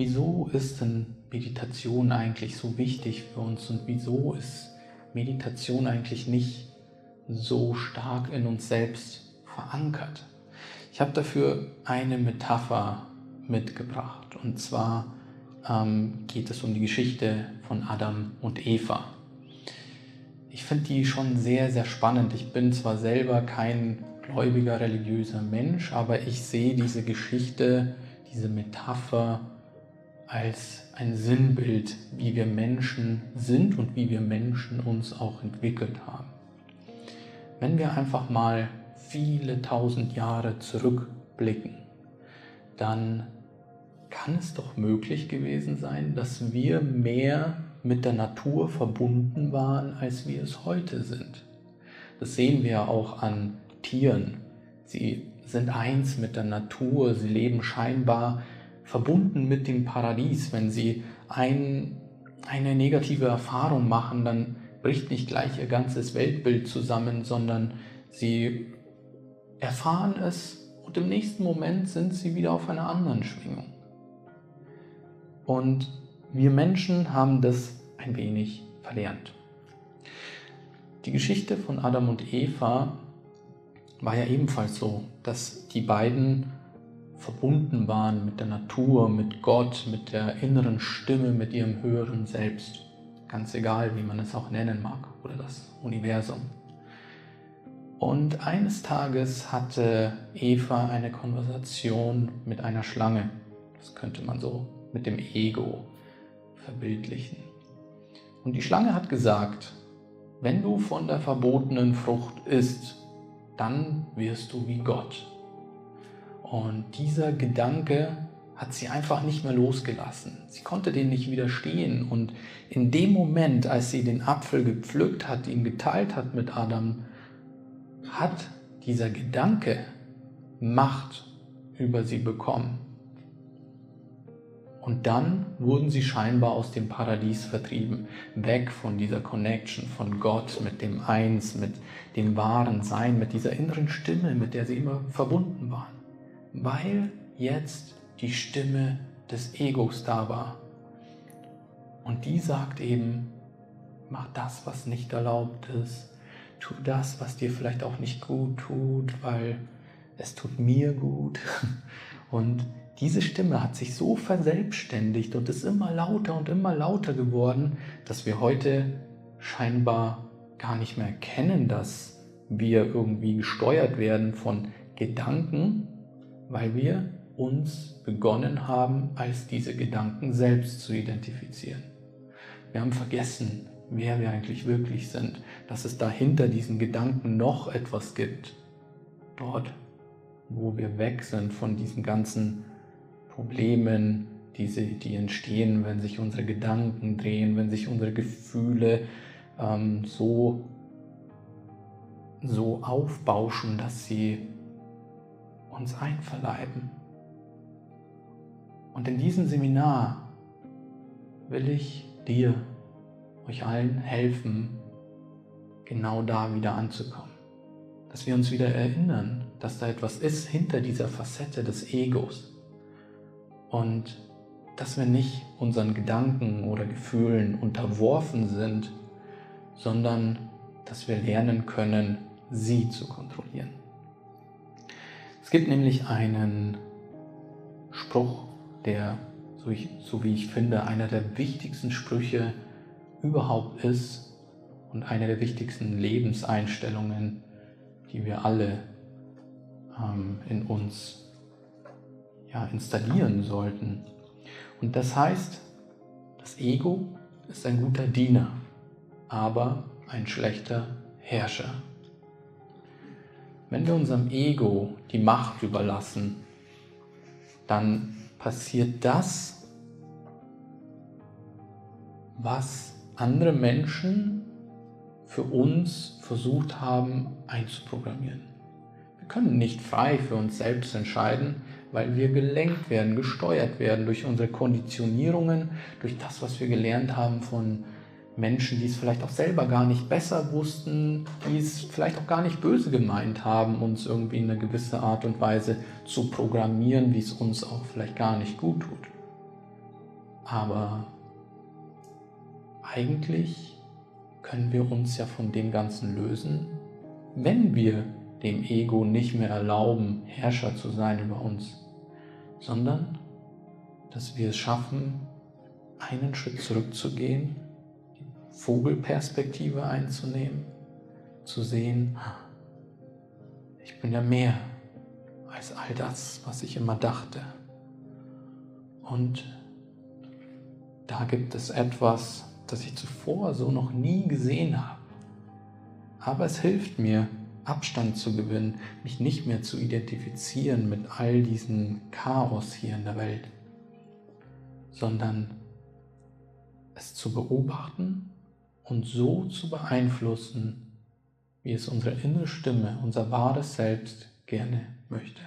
wieso ist denn Meditation eigentlich so wichtig für uns und wieso ist Meditation eigentlich nicht so stark in uns selbst verankert? Ich habe dafür eine Metapher mitgebracht und zwar ähm, geht es um die Geschichte von Adam und Eva. Ich finde die schon sehr, sehr spannend. Ich bin zwar selber kein gläubiger, religiöser Mensch, aber ich sehe diese Geschichte, diese Metapher als ein Sinnbild, wie wir Menschen sind und wie wir Menschen uns auch entwickelt haben. Wenn wir einfach mal viele tausend Jahre zurückblicken, dann kann es doch möglich gewesen sein, dass wir mehr mit der Natur verbunden waren, als wir es heute sind. Das sehen wir auch an Tieren. Sie sind eins mit der Natur, sie leben scheinbar verbunden mit dem Paradies. Wenn sie ein, eine negative Erfahrung machen, dann bricht nicht gleich ihr ganzes Weltbild zusammen, sondern sie erfahren es und im nächsten Moment sind sie wieder auf einer anderen Schwingung. Und wir Menschen haben das ein wenig verlernt. Die Geschichte von Adam und Eva war ja ebenfalls so, dass die beiden verbunden waren mit der Natur, mit Gott, mit der inneren Stimme, mit ihrem höheren Selbst. Ganz egal, wie man es auch nennen mag, oder das Universum. Und eines Tages hatte Eva eine Konversation mit einer Schlange. Das könnte man so mit dem Ego verbildlichen. Und die Schlange hat gesagt, wenn du von der verbotenen Frucht isst, dann wirst du wie Gott. Und dieser Gedanke hat sie einfach nicht mehr losgelassen. Sie konnte dem nicht widerstehen. Und in dem Moment, als sie den Apfel gepflückt hat, ihn geteilt hat mit Adam, hat dieser Gedanke Macht über sie bekommen. Und dann wurden sie scheinbar aus dem Paradies vertrieben, weg von dieser Connection von Gott, mit dem Eins, mit dem wahren Sein, mit dieser inneren Stimme, mit der sie immer verbunden waren. Weil jetzt die Stimme des Egos da war. Und die sagt eben, mach das, was nicht erlaubt ist, tu das, was dir vielleicht auch nicht gut tut, weil es tut mir gut. Und diese Stimme hat sich so verselbstständigt und ist immer lauter und immer lauter geworden, dass wir heute scheinbar gar nicht mehr erkennen, dass wir irgendwie gesteuert werden von Gedanken, weil wir uns begonnen haben, als diese Gedanken selbst zu identifizieren. Wir haben vergessen, wer wir eigentlich wirklich sind, dass es dahinter diesen Gedanken noch etwas gibt. Dort, wo wir weg sind von diesen ganzen Problemen, diese, die entstehen, wenn sich unsere Gedanken drehen, wenn sich unsere Gefühle ähm, so, so aufbauschen, dass sie uns einverleiben. Und in diesem Seminar will ich dir, euch allen helfen, genau da wieder anzukommen. Dass wir uns wieder erinnern, dass da etwas ist hinter dieser Facette des Egos und dass wir nicht unseren Gedanken oder Gefühlen unterworfen sind, sondern dass wir lernen können, sie zu kontrollieren. Es gibt nämlich einen Spruch, der, so, ich, so wie ich finde, einer der wichtigsten Sprüche überhaupt ist und eine der wichtigsten Lebenseinstellungen, die wir alle ähm, in uns ja, installieren sollten. Und das heißt, das Ego ist ein guter Diener, aber ein schlechter Herrscher. Wenn wir unserem Ego die Macht überlassen, dann passiert das, was andere Menschen für uns versucht haben einzuprogrammieren. Wir können nicht frei für uns selbst entscheiden, weil wir gelenkt werden, gesteuert werden durch unsere Konditionierungen, durch das, was wir gelernt haben von Menschen, die es vielleicht auch selber gar nicht besser wussten, die es vielleicht auch gar nicht böse gemeint haben, uns irgendwie in eine gewisse Art und Weise zu programmieren, wie es uns auch vielleicht gar nicht gut tut. Aber eigentlich können wir uns ja von dem Ganzen lösen, wenn wir dem Ego nicht mehr erlauben, Herrscher zu sein über uns, sondern dass wir es schaffen, einen Schritt zurückzugehen, Vogelperspektive einzunehmen, zu sehen, ich bin ja mehr als all das, was ich immer dachte. Und da gibt es etwas, das ich zuvor so noch nie gesehen habe. Aber es hilft mir, Abstand zu gewinnen, mich nicht mehr zu identifizieren mit all diesem Chaos hier in der Welt, sondern es zu beobachten und so zu beeinflussen, wie es unsere innere Stimme, unser wahres Selbst gerne möchte.